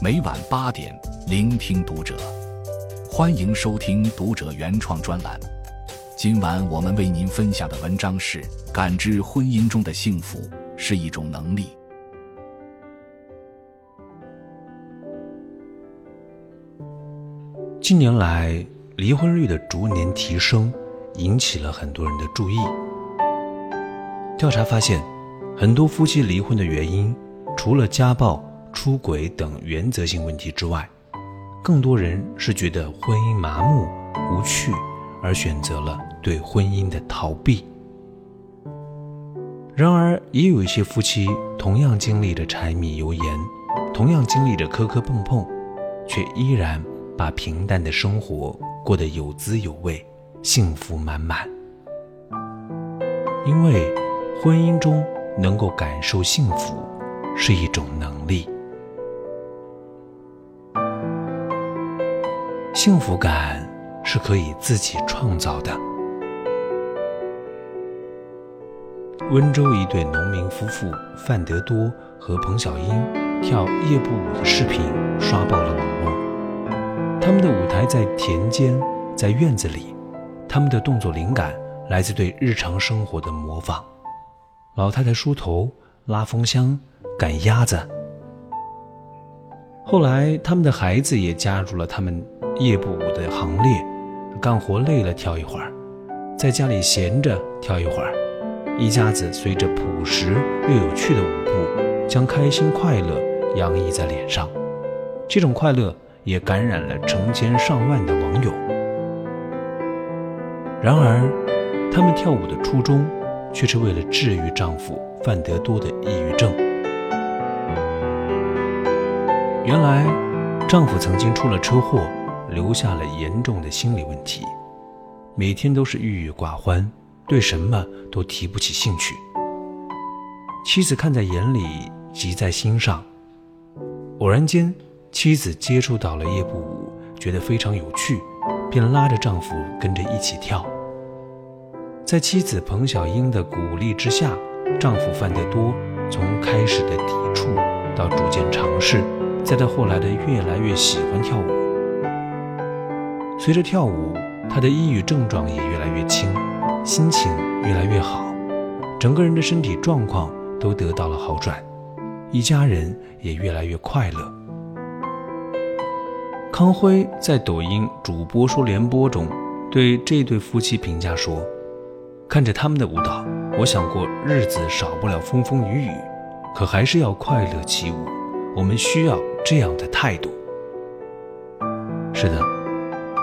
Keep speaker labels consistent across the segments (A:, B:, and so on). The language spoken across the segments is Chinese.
A: 每晚八点，聆听读者。欢迎收听读者原创专栏。今晚我们为您分享的文章是：感知婚姻中的幸福是一种能力。
B: 近年来，离婚率的逐年提升，引起了很多人的注意。调查发现，很多夫妻离婚的原因，除了家暴。出轨等原则性问题之外，更多人是觉得婚姻麻木无趣，而选择了对婚姻的逃避。然而，也有一些夫妻同样经历着柴米油盐，同样经历着磕磕碰碰，却依然把平淡的生活过得有滋有味，幸福满满。因为婚姻中能够感受幸福，是一种能力。幸福感是可以自己创造的。温州一对农民夫妇范德多和彭小英跳夜步舞的视频刷爆了网络。他们的舞台在田间，在院子里，他们的动作灵感来自对日常生活的模仿。老太太梳头、拉风箱、赶鸭子。后来，他们的孩子也加入了他们。夜步舞的行列，干活累了跳一会儿，在家里闲着跳一会儿，一家子随着朴实又有趣的舞步，将开心快乐洋溢在脸上。这种快乐也感染了成千上万的网友。然而，他们跳舞的初衷，却是为了治愈丈夫范德多的抑郁症。原来，丈夫曾经出了车祸。留下了严重的心理问题，每天都是郁郁寡欢，对什么都提不起兴趣。妻子看在眼里，急在心上。偶然间，妻子接触到了夜步舞，觉得非常有趣，便拉着丈夫跟着一起跳。在妻子彭小英的鼓励之下，丈夫范德多从开始的抵触到逐渐尝试，再到后来的越来越喜欢跳舞。随着跳舞，他的抑郁症状也越来越轻，心情越来越好，整个人的身体状况都得到了好转，一家人也越来越快乐。康辉在抖音主播说联播中对这对夫妻评价说：“看着他们的舞蹈，我想过日子少不了风风雨雨，可还是要快乐起舞。我们需要这样的态度。”是的。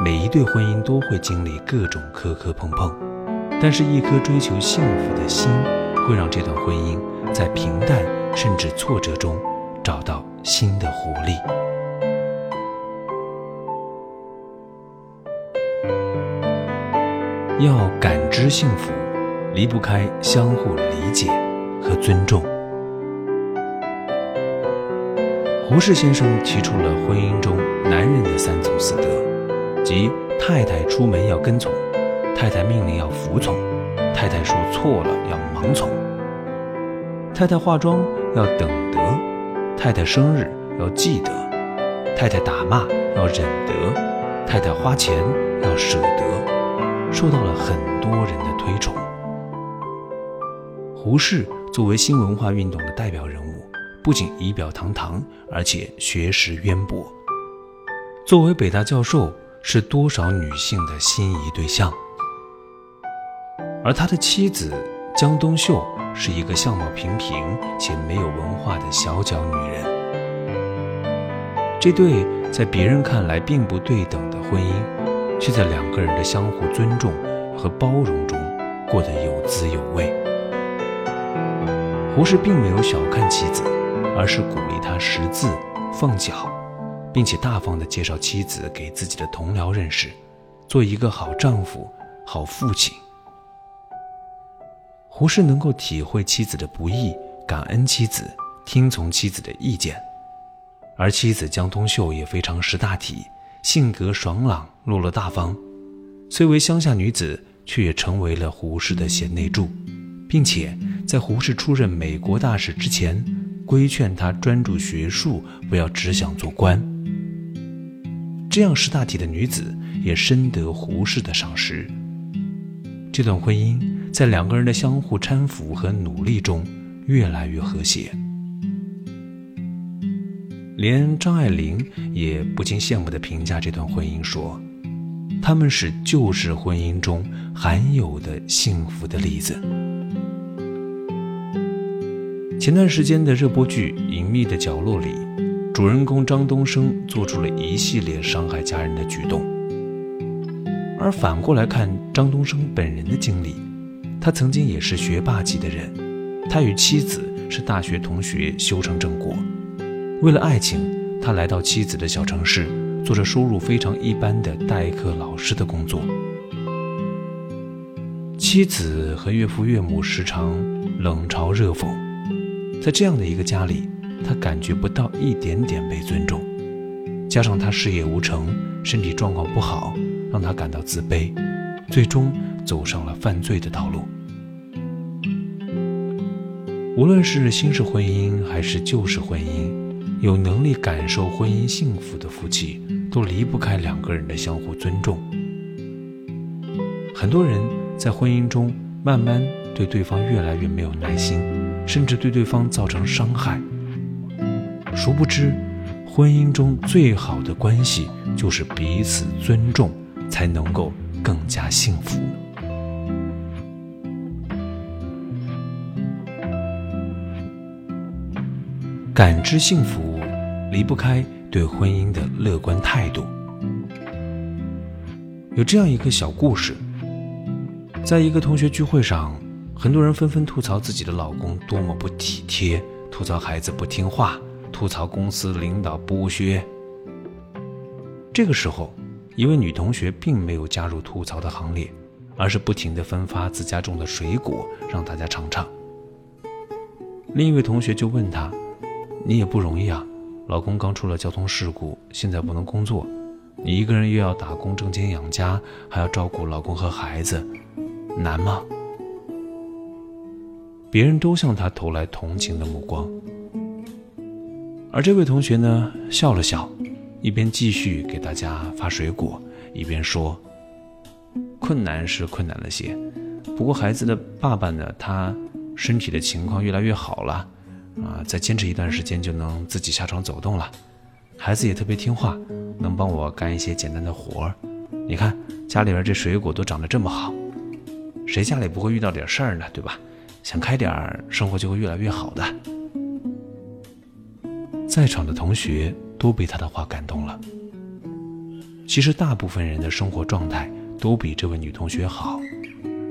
B: 每一对婚姻都会经历各种磕磕碰碰，但是，一颗追求幸福的心，会让这段婚姻在平淡甚至挫折中找到新的活力。要感知幸福，离不开相互理解和尊重。胡适先生提出了婚姻中男人的三从四德。即太太出门要跟从，太太命令要服从，太太说错了要盲从。太太化妆要等得，太太生日要记得，太太打骂要忍得，太太花钱要舍得，受到了很多人的推崇。胡适作为新文化运动的代表人物，不仅仪表堂堂，而且学识渊博。作为北大教授。是多少女性的心仪对象，而他的妻子江冬秀是一个相貌平平且没有文化的小脚女人。这对在别人看来并不对等的婚姻，却在两个人的相互尊重和包容中过得有滋有味。胡适并没有小看妻子，而是鼓励他识字放脚。并且大方地介绍妻子给自己的同僚认识，做一个好丈夫、好父亲。胡适能够体会妻子的不易，感恩妻子，听从妻子的意见，而妻子江冬秀也非常识大体，性格爽朗、落落大方。虽为乡下女子，却也成为了胡适的贤内助，并且在胡适出任美国大使之前，规劝他专注学术，不要只想做官。这样识大体的女子也深得胡适的赏识。这段婚姻在两个人的相互搀扶和努力中越来越和谐。连张爱玲也不禁羡慕地评价这段婚姻说：“他们是旧式婚姻中罕有的幸福的例子。”前段时间的热播剧《隐秘的角落》里，主人公张东升做出了一系列伤害家人的举动。而反过来看张东升本人的经历，他曾经也是学霸级的人，他与妻子是大学同学，修成正果。为了爱情，他来到妻子的小城市，做着收入非常一般的代课老师的工作。妻子和岳父岳母时常冷嘲热讽，在这样的一个家里，他感觉不到一点点被尊重。加上他事业无成，身体状况不好，让他感到自卑，最终走上了犯罪的道路。无论是新式婚姻还是旧式婚姻。有能力感受婚姻幸福的夫妻，都离不开两个人的相互尊重。很多人在婚姻中慢慢对对方越来越没有耐心，甚至对对方造成伤害。殊不知，婚姻中最好的关系就是彼此尊重，才能够更加幸福。感知幸福，离不开对婚姻的乐观态度。有这样一个小故事，在一个同学聚会上，很多人纷纷吐槽自己的老公多么不体贴，吐槽孩子不听话，吐槽公司领导剥削。这个时候，一位女同学并没有加入吐槽的行列，而是不停地分发自家种的水果让大家尝尝。另一位同学就问她。你也不容易啊，老公刚出了交通事故，现在不能工作，你一个人又要打工挣钱养家，还要照顾老公和孩子，难吗？别人都向他投来同情的目光，而这位同学呢，笑了笑，一边继续给大家发水果，一边说：“困难是困难了些，不过孩子的爸爸呢，他身体的情况越来越好了。”啊，再坚持一段时间就能自己下床走动了，孩子也特别听话，能帮我干一些简单的活儿。你看家里边这水果都长得这么好，谁家里不会遇到点事儿呢？对吧？想开点儿，生活就会越来越好的。在场的同学都被他的话感动了。其实大部分人的生活状态都比这位女同学好，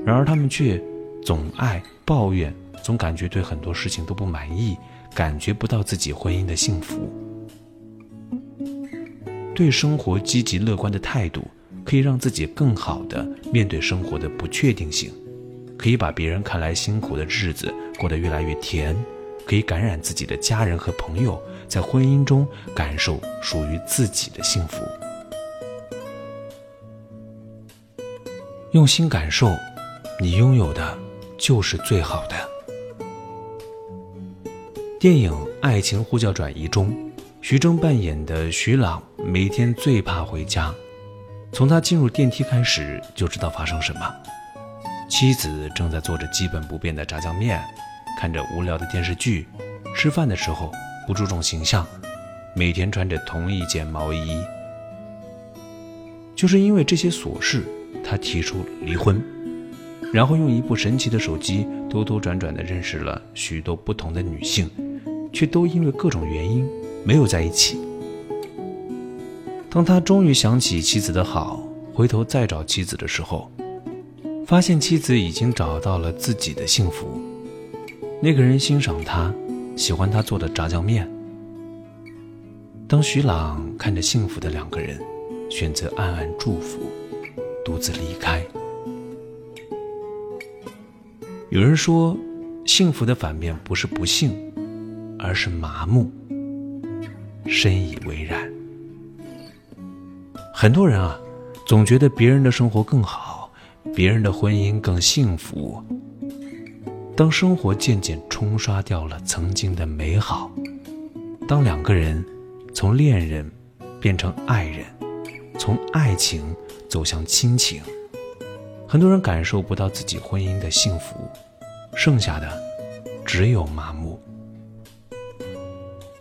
B: 然而他们却总爱抱怨。总感觉对很多事情都不满意，感觉不到自己婚姻的幸福。对生活积极乐观的态度，可以让自己更好的面对生活的不确定性，可以把别人看来辛苦的日子过得越来越甜，可以感染自己的家人和朋友，在婚姻中感受属于自己的幸福。用心感受，你拥有的就是最好的。电影《爱情呼叫转移》中，徐峥扮演的徐朗每天最怕回家。从他进入电梯开始，就知道发生什么。妻子正在做着基本不变的炸酱面，看着无聊的电视剧，吃饭的时候不注重形象，每天穿着同一件毛衣。就是因为这些琐事，他提出离婚，然后用一部神奇的手机兜兜转转地认识了许多不同的女性。却都因为各种原因没有在一起。当他终于想起妻子的好，回头再找妻子的时候，发现妻子已经找到了自己的幸福。那个人欣赏他，喜欢他做的炸酱面。当徐朗看着幸福的两个人，选择暗暗祝福，独自离开。有人说，幸福的反面不是不幸。而是麻木，深以为然。很多人啊，总觉得别人的生活更好，别人的婚姻更幸福，当生活渐渐冲刷掉了曾经的美好，当两个人从恋人变成爱人，从爱情走向亲情，很多人感受不到自己婚姻的幸福，剩下的只有麻木。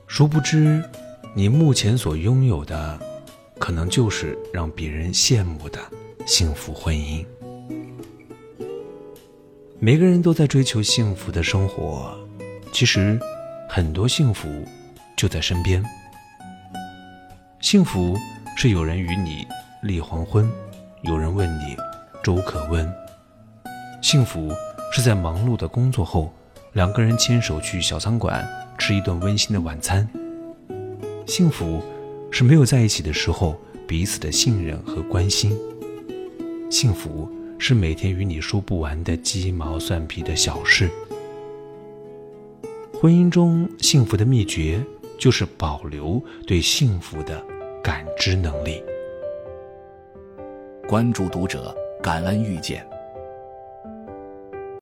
B: 殊不知，你目前所拥有的，可能就是让别人羡慕的幸福婚姻。每个人都在追求幸福的生活，其实很多幸福就在身边。幸福是有人与你立黄昏，有人问你粥可温。幸福是在忙碌的工作后，两个人牵手去小餐馆吃一顿温馨的晚餐。幸福是没有在一起的时候彼此的信任和关心。幸福是每天与你说不完的鸡毛蒜皮的小事。婚姻中幸福的秘诀就是保留对幸福的感知能力。
A: 关注读者，感恩遇见。